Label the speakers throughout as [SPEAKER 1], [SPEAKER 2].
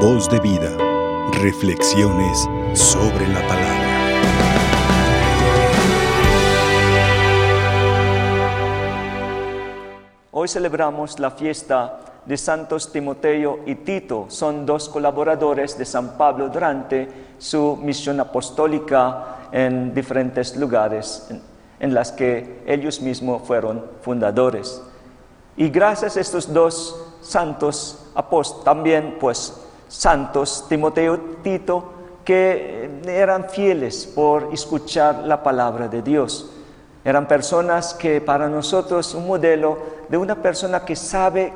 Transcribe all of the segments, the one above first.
[SPEAKER 1] Voz de vida. Reflexiones sobre la palabra.
[SPEAKER 2] Hoy celebramos la fiesta de Santos Timoteo y Tito. Son dos colaboradores de San Pablo durante su misión apostólica en diferentes lugares en, las que ellos mismos fueron fundadores. Y gracias a estos dos santos apóstoles, también pues santos Timoteo Tito, que eran fieles por escuchar la palabra de Dios. Eran personas que para nosotros un modelo de una persona que sabe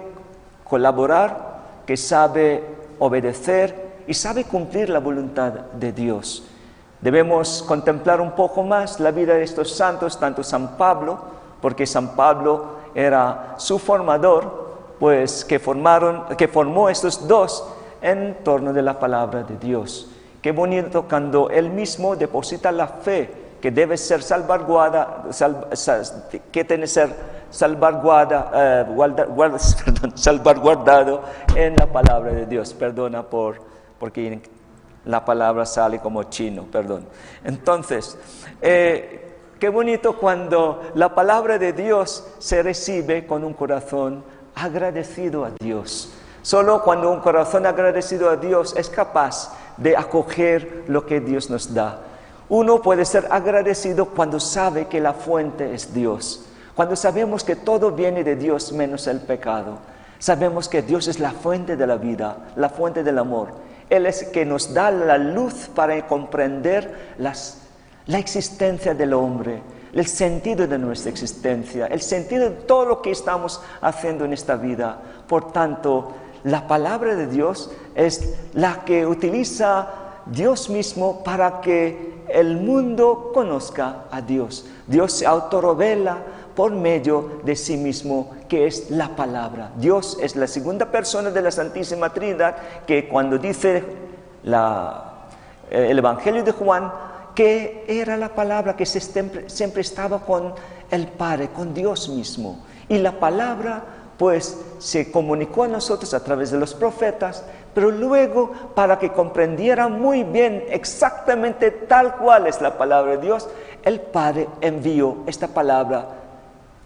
[SPEAKER 2] colaborar, que sabe obedecer y sabe cumplir la voluntad de Dios. Debemos contemplar un poco más la vida de estos santos, tanto San Pablo, porque San Pablo era su formador, pues que formaron, que formó estos dos en torno de la palabra de Dios. Qué bonito cuando él mismo deposita la fe que debe ser salvaguarda, sal, sal, que tiene que ser eh, guarda, guarda, perdón, salvaguardado en la palabra de Dios. Perdona por porque la palabra sale como chino, perdón. Entonces, eh, qué bonito cuando la palabra de Dios se recibe con un corazón agradecido a Dios. Solo cuando un corazón agradecido a Dios es capaz de acoger lo que Dios nos da. Uno puede ser agradecido cuando sabe que la fuente es Dios, cuando sabemos que todo viene de Dios menos el pecado. Sabemos que Dios es la fuente de la vida, la fuente del amor. Él es que nos da la luz para comprender la existencia del hombre, el sentido de nuestra existencia, el sentido de todo lo que estamos haciendo en esta vida. Por tanto, la palabra de Dios es la que utiliza Dios mismo para que el mundo conozca a Dios. Dios se autorrevela por medio de sí mismo, que es la palabra. Dios es la segunda persona de la Santísima Trinidad, que cuando dice el Evangelio de Juan, que era la palabra que siempre, siempre estaba con el Padre, con Dios mismo. Y la palabra pues se comunicó a nosotros a través de los profetas, pero luego para que comprendieran muy bien exactamente tal cual es la palabra de Dios, el Padre envió esta palabra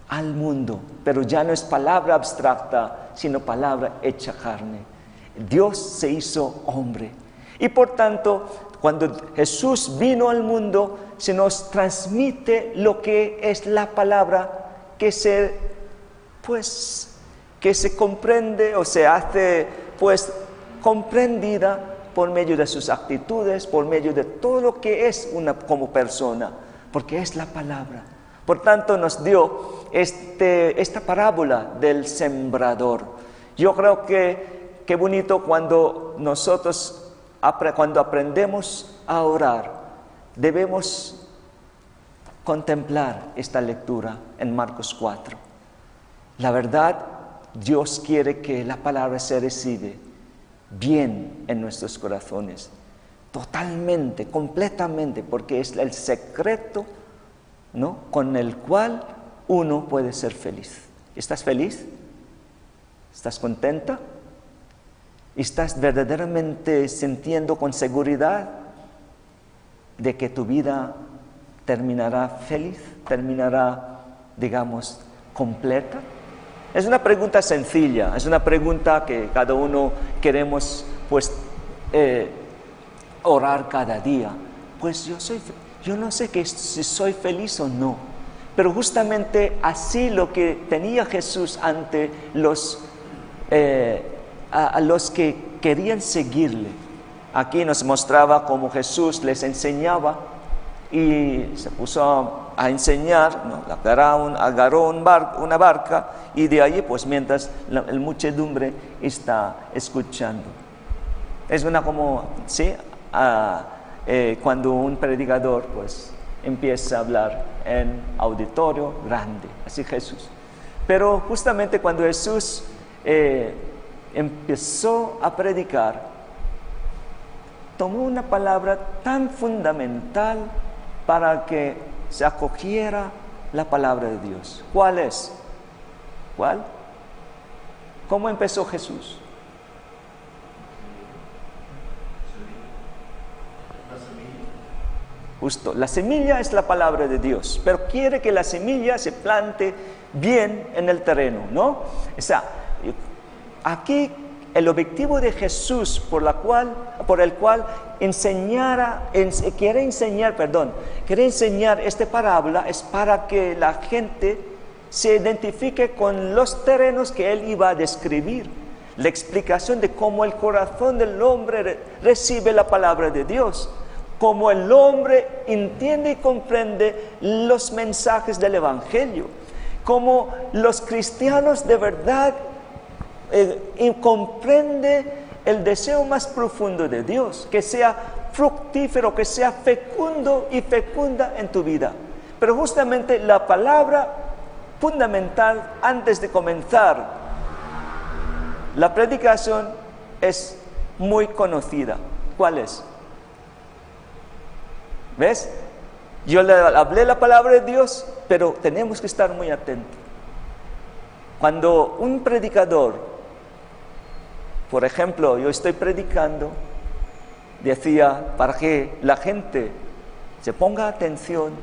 [SPEAKER 2] al mundo, pero ya no es palabra abstracta, sino palabra hecha carne. Dios se hizo hombre. Y por tanto, cuando Jesús vino al mundo, se nos transmite lo que es la palabra que se, pues, que se comprende o se hace, pues, comprendida por medio de sus actitudes, por medio de todo lo que es una como persona, porque es la palabra. Por tanto, nos dio este, esta parábola del sembrador. Yo creo que qué bonito cuando nosotros, cuando aprendemos a orar, debemos contemplar esta lectura en Marcos 4. La verdad, Dios quiere que la palabra se recibe bien en nuestros corazones, totalmente, completamente, porque es el secreto ¿no? con el cual uno puede ser feliz. ¿Estás feliz? ¿Estás contenta? ¿Estás verdaderamente sintiendo con seguridad de que tu vida terminará feliz, terminará, digamos, completa? Es una pregunta sencilla, es una pregunta que cada uno queremos, pues, eh, orar cada día. Pues yo soy yo no sé que si soy feliz o no, pero justamente así lo que tenía Jesús ante los, eh, a, a, los que querían seguirle. Aquí nos mostraba cómo Jesús les enseñaba y se puso a enseñar, ¿no? agarró, agarró un bar, una barca y de allí, pues mientras la, muchedumbre está escuchando. Es una como, ¿sí? Uh, eh, cuando un predicador pues empieza a hablar en auditorio grande, así Jesús. Pero justamente cuando Jesús eh, empezó a predicar, tomó una palabra tan fundamental para que se acogiera la palabra de Dios. ¿Cuál es? ¿Cuál? ¿Cómo empezó Jesús? Justo, la semilla es la palabra de Dios, pero quiere que la semilla se plante bien en el terreno, ¿no? O sea, aquí el objetivo de Jesús por, la cual, por el cual enseñara, quiere enseñar, perdón, quiere enseñar esta parábola es para que la gente se identifique con los terrenos que él iba a describir. La explicación de cómo el corazón del hombre recibe la palabra de Dios, cómo el hombre entiende y comprende los mensajes del Evangelio, cómo los cristianos de verdad eh, y comprende el deseo más profundo de Dios, que sea fructífero, que sea fecundo y fecunda en tu vida. Pero justamente la palabra fundamental antes de comenzar la predicación es muy conocida. ¿Cuál es? ¿Ves? Yo le hablé la palabra de Dios, pero tenemos que estar muy atentos. Cuando un predicador por ejemplo, yo estoy predicando, decía, para que la gente se ponga atención,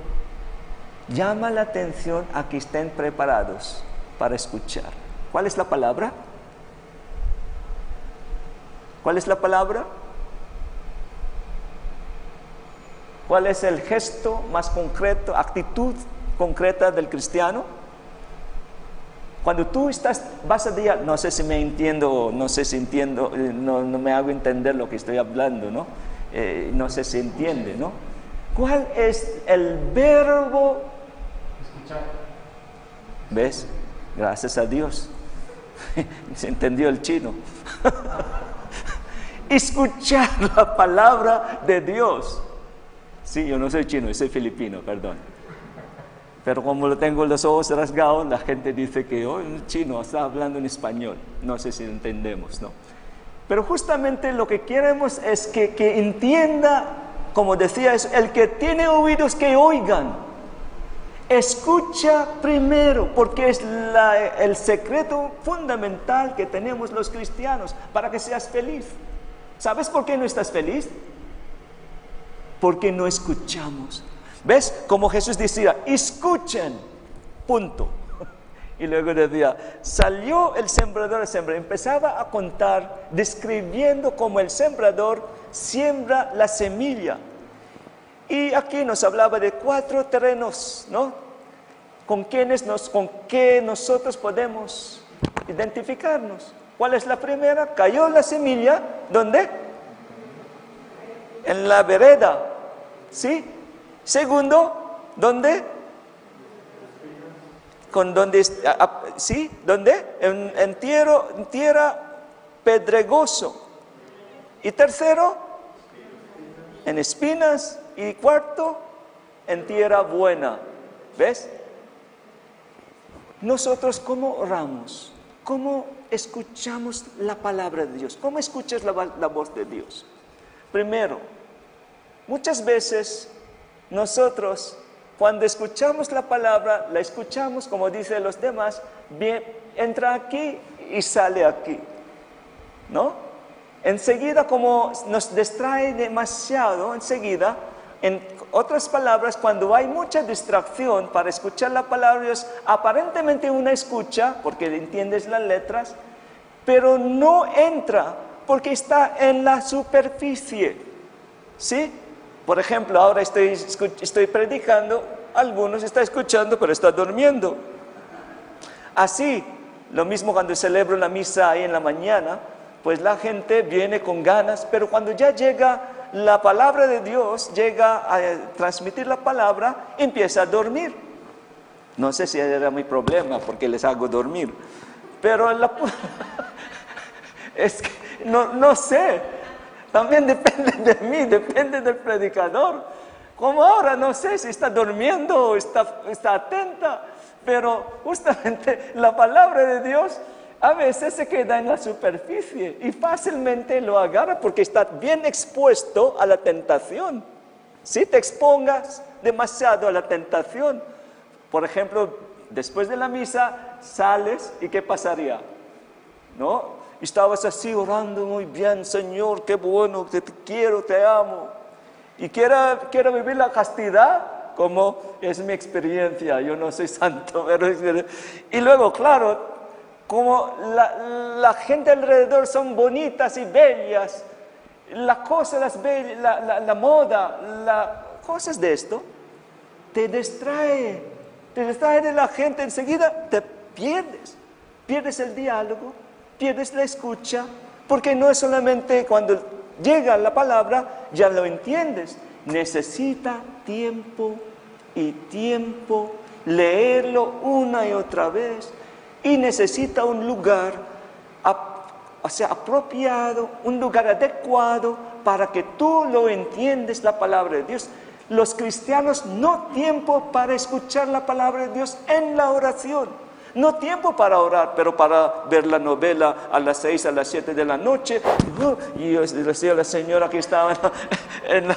[SPEAKER 2] llama la atención a que estén preparados para escuchar. ¿Cuál es la palabra? ¿Cuál es la palabra? ¿Cuál es el gesto más concreto, actitud concreta del cristiano? Cuando tú estás, vas a decir, no sé si me entiendo, no sé si entiendo, eh, no, me hago entender lo que estoy hablando, ¿no? Eh, no sé si entiende, ¿no? ¿Cuál es el verbo? Escuchar. ¿Ves? Gracias a Dios. Se entendió el chino. Escuchar la palabra de Dios. Sí, yo no soy chino, yo soy filipino, perdón. Pero como lo tengo los ojos rasgados, la gente dice que oh, un chino está hablando en español. No sé si entendemos, ¿no? Pero justamente lo que queremos es que, que entienda, como decía, es el que tiene oídos que oigan. Escucha primero, porque es el secreto fundamental que tenemos los cristianos para que seas feliz. ¿Sabes por qué no estás feliz? Porque no escuchamos ¿Ves? Como Jesús decía, escuchen, punto. Y luego decía, salió el sembrador a sembrar. Empezaba a contar, describiendo cómo el sembrador siembra la semilla. Y aquí nos hablaba de cuatro terrenos, ¿no? Con quienes nos, con qué nosotros podemos identificarnos. ¿Cuál es la primera? Cayó la semilla, ¿dónde? En la vereda, ¿sí? Segundo, ¿dónde? Con ¿sí? ¿Dónde? En, en, tierra, pedregoso. Y tercero, en espinas. Y cuarto, en tierra buena. ¿Ves? Nosotros, ¿cómo oramos? ¿Cómo escuchamos la palabra de Dios? ¿Cómo escuchas la voz de Dios? Primero, muchas veces nosotros, cuando escuchamos la palabra, la escuchamos, como dicen los demás, bien, entra aquí y sale aquí. ¿No? Enseguida, como nos distrae demasiado, enseguida, en otras palabras, cuando hay mucha distracción para escuchar la palabra aparentemente una escucha, porque entiendes las letras, pero no entra porque está en la superficie. ¿Sí? Por ejemplo, ahora estoy, estoy predicando, algunos están escuchando, pero están durmiendo. Así, lo mismo cuando celebro la misa ahí en la mañana, pues la gente viene con ganas, pero cuando ya llega la palabra de Dios, llega a transmitir la palabra, empieza a dormir. No sé si era mi problema porque les hago dormir, pero es que no, no sé, también depende de mí, depende del predicador. Como ahora no sé si está durmiendo o está, está atenta, pero justamente la palabra de Dios a veces se queda en la superficie y fácilmente lo agarra porque está bien expuesto a la tentación. Si te expongas demasiado a la tentación, por ejemplo, después de la misa sales y ¿qué pasaría? ¿No? Estabas así orando muy bien, Señor, qué bueno, te quiero, te amo. y quiero, quiero vivir la castidad, como es mi experiencia, yo no soy santo, pero... Y luego, claro, como la, la gente alrededor son bonitas y bellas, las cosas, las bellas, la, la, la moda, las cosas de esto, te distrae, te distrae de la gente, enseguida te pierdes, pierdes el diálogo, pierdes la escucha, porque no es solamente cuando llega la palabra, ya lo entiendes, necesita tiempo y tiempo, leerlo una y otra vez, y necesita un lugar apropiado, un lugar adecuado para que tú lo entiendes la palabra de Dios. Los cristianos no tiempo para escuchar la palabra de Dios en la oración. No tiempo para orar, pero para ver la novela a las seis, a las siete de la noche. y yo decía a la señora que estaba en la,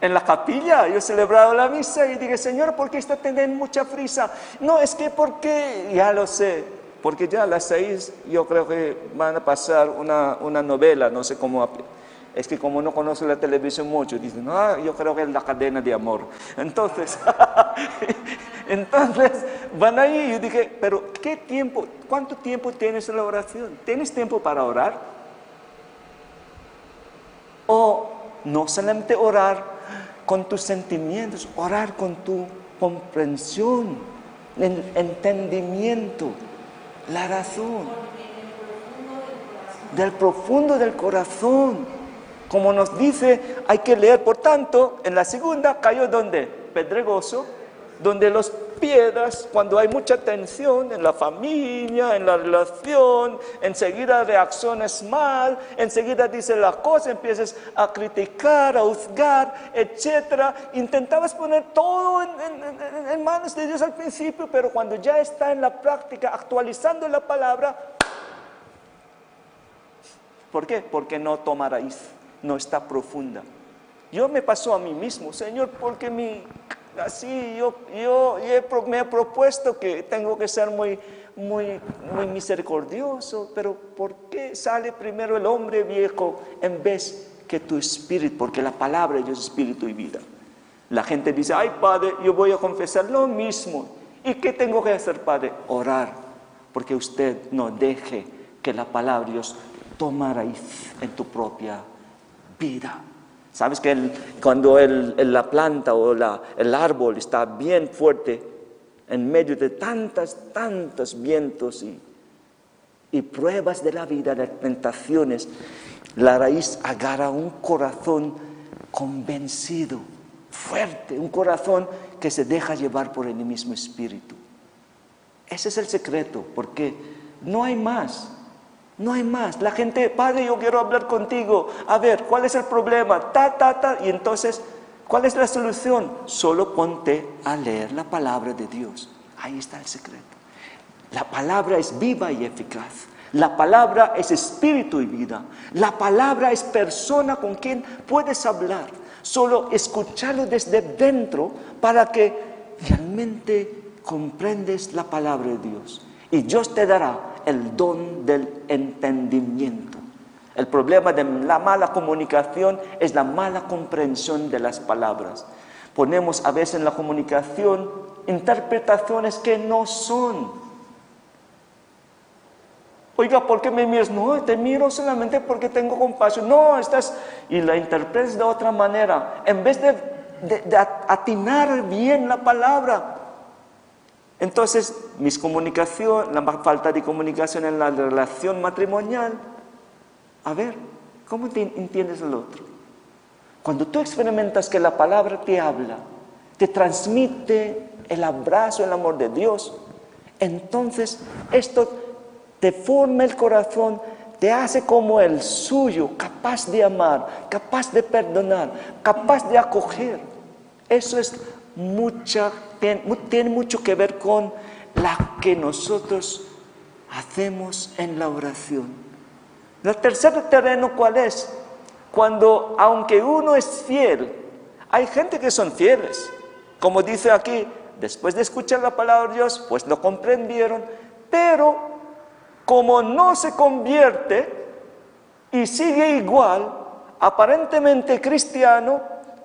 [SPEAKER 2] en la capilla, yo celebraba la misa y dije, Señor, ¿por qué está teniendo mucha frisa? No, es que porque, ya lo sé, porque ya a las seis yo creo que van a pasar una, una novela, no sé cómo es que como no conoce la televisión mucho, dicen, ah, yo creo que es la cadena de amor. Entonces, entonces van ahí y yo dije, pero ¿qué tiempo? ¿Cuánto tiempo tienes en la oración? ¿Tienes tiempo para orar? O no solamente orar con tus sentimientos, orar con tu comprensión, el entendimiento, la razón, del profundo del corazón. Como nos dice, hay que leer, por tanto, en la segunda cayó donde? Pedregoso, donde los piedras, cuando hay mucha tensión en la familia, en la relación, enseguida reacciones mal, enseguida dice la cosa, empiezas a criticar, a juzgar, etc. Intentabas poner todo en, en manos de Dios al principio, pero cuando ya está en la práctica, actualizando la palabra, ¿por qué? Porque no toma raíz no está profunda. Yo me pasó a mí mismo, Señor, porque mi, así yo, yo, me he propuesto que tengo que ser muy, muy, muy misericordioso, pero ¿por qué sale primero el hombre viejo en vez que tu espíritu? Porque la palabra es espíritu y vida. La gente dice, ay Padre, yo voy a confesar lo mismo. ¿Y qué tengo que hacer, Padre? Orar, porque usted no deje que la palabra de Dios tome raíz en tu propia vida. Sabes que cuando la planta o el árbol está bien fuerte en medio de tantas, tantos vientos y, y pruebas de la vida, de tentaciones, la raíz agarra un corazón convencido, fuerte, un corazón que se deja llevar por el mismo espíritu. Ese es el secreto, porque no hay más. No hay más. La gente, Padre, yo quiero hablar contigo. A ver, ¿cuál es el problema? Ta, ta, ta. Y entonces, ¿cuál es la solución? Solo ponte a leer la palabra de Dios. Ahí está el secreto. La palabra es viva y eficaz. La palabra es espíritu y vida. La palabra es persona con quien puedes hablar. Solo escucharlo desde dentro para que realmente comprendes la palabra de Dios. Y Dios te dará el don del entendimiento. El problema de la mala comunicación es la mala comprensión de las palabras. Ponemos a veces en la comunicación interpretaciones que no son. Oiga, ¿por qué me miras? No, te miro solamente porque tengo compasión. No, estás... Y la interpretas de otra manera. En vez de, de atinar bien la palabra, entonces, mis comunicación, la falta de comunicación en la relación matrimonial, a ver, ¿cómo te entiendes el otro? Cuando tú experimentas que la palabra te habla, te transmite el abrazo, el amor de Dios, entonces esto te forma el corazón, te hace como el suyo, capaz de amar, capaz de perdonar, capaz de acoger. Eso es mucha tiene mucho que ver con la que nosotros hacemos en la oración. El tercer terreno, ¿cuál es? Cuando, aunque uno es fiel, hay gente que son fieles. Como dice aquí, después de escuchar la palabra de Dios, pues lo comprendieron, pero como no se convierte y sigue igual, aparentemente cristiano,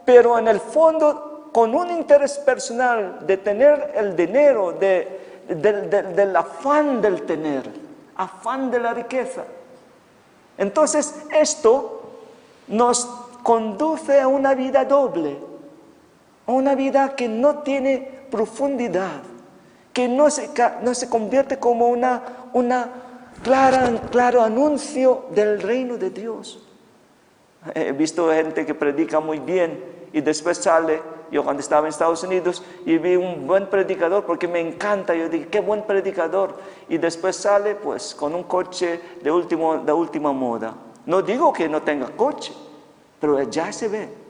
[SPEAKER 2] pero en el fondo con un interés personal de tener el dinero, de, del afán del tener, afán de la riqueza. Entonces esto nos conduce a una vida doble, a una vida que no tiene profundidad, que no se, no se convierte como una, una claro anuncio del reino de Dios. He visto gente que predica muy bien y después sale, yo cuando estaba en Estados Unidos y vi un buen predicador porque me encanta, yo dije, qué buen predicador, y después sale pues con un coche de, último, de última moda. No digo que no tenga coche, pero ya se ve.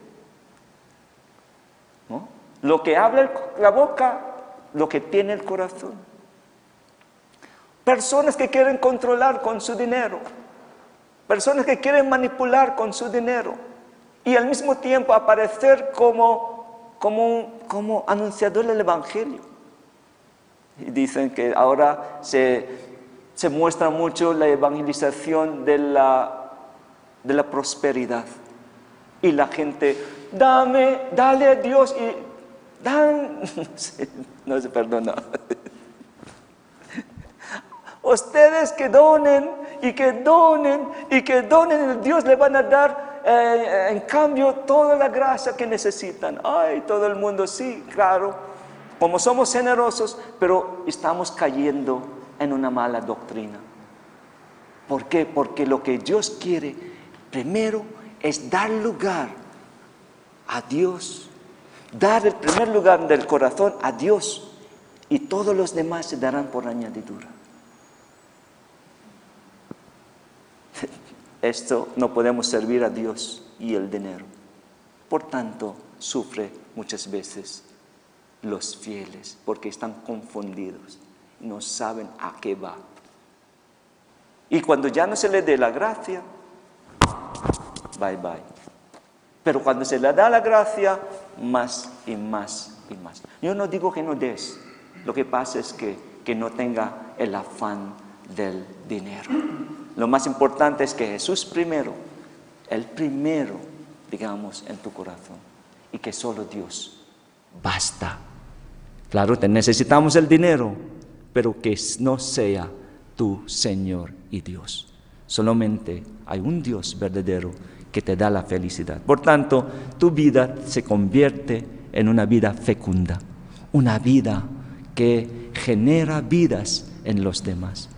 [SPEAKER 2] Lo que habla la boca, lo que tiene el corazón. Personas que quieren controlar con su dinero. Personas que quieren manipular con su dinero. Y al mismo tiempo aparecer como, como, como anunciador del Evangelio. Y dicen que ahora se, se muestra mucho la evangelización de la, de la prosperidad. Y la gente, dame, dale a Dios y dan, no se perdona. Ustedes que donen y que donen y que donen, Dios le van a dar eh, en cambio toda la gracia que necesitan. Ay, todo el mundo, sí, claro, como somos generosos, pero estamos cayendo en una mala doctrina. ¿Por qué? Porque lo que Dios quiere primero es dar lugar a Dios, dar el primer lugar del corazón a Dios y todos los demás se darán por añadidura. Esto no podemos servir a Dios y el dinero. Por tanto, sufre muchas veces los fieles porque están confundidos, no saben a qué va. Y cuando ya no se le dé la gracia, bye bye. Pero cuando se le da la gracia, más y más y más. Yo no digo que no des, lo que pasa es que, que no tenga el afán del dinero. Lo más importante es que Jesús primero, el primero, digamos, en tu corazón. Y que solo Dios basta. Claro, te necesitamos el dinero, pero que no sea tu Señor y Dios. Solamente hay un Dios verdadero que te da la felicidad. Por tanto, tu vida se convierte en una vida fecunda, una vida que genera vidas en los demás.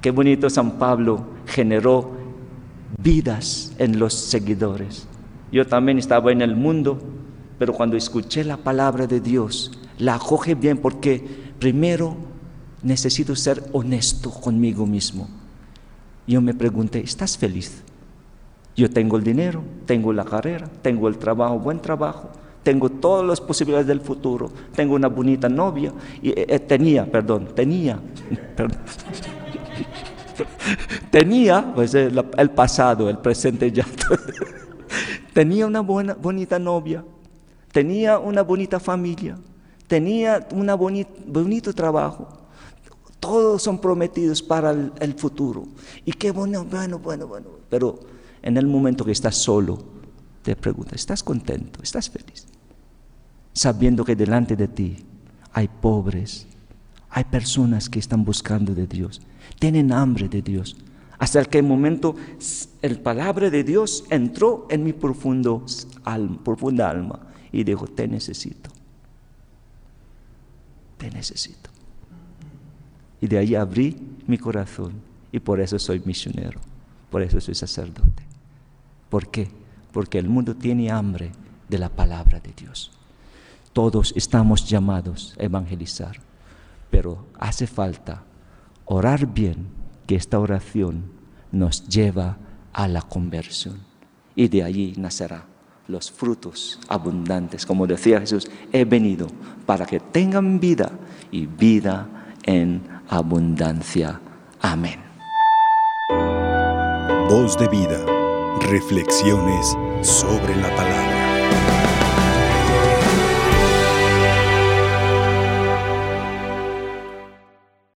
[SPEAKER 2] Qué bonito San Pablo generó vidas en los seguidores. Yo también estaba en el mundo, pero cuando escuché la palabra de Dios, la acoge bien porque primero necesito ser honesto conmigo mismo. Yo me pregunté, ¿estás feliz? Yo tengo el dinero, tengo la carrera, tengo el trabajo, buen trabajo, tengo todas las posibilidades del futuro, tengo una bonita novia, y, eh, eh, tenía, perdón, tenía, perdón. Tenía, pues el, pasado, el presente ya. tenía una buena, bonita novia, tenía una bonita familia, tenía un bonito trabajo. Todos son prometidos para el, futuro. Y qué bueno, bueno, bueno, bueno. Pero en el momento que estás solo, te preguntas, ¿estás contento? ¿Estás feliz? Sabiendo que delante de ti hay pobres, hay personas que están buscando de Dios tienen hambre de Dios. Hasta el que momento el palabra de Dios entró en mi profundo alma, profunda alma y dijo, te necesito. Te necesito. Y de ahí abrí mi corazón y por eso soy misionero, por eso soy sacerdote. ¿Por qué? Porque el mundo tiene hambre de la palabra de Dios. Todos estamos llamados a evangelizar, pero hace falta orar bien, que esta oración nos lleva a la conversión. Y de allí nacerá los frutos abundantes. Como decía Jesús, he venido para que tengan vida y vida en abundancia. Amén.
[SPEAKER 1] Voz de vida. Reflexiones sobre la palabra.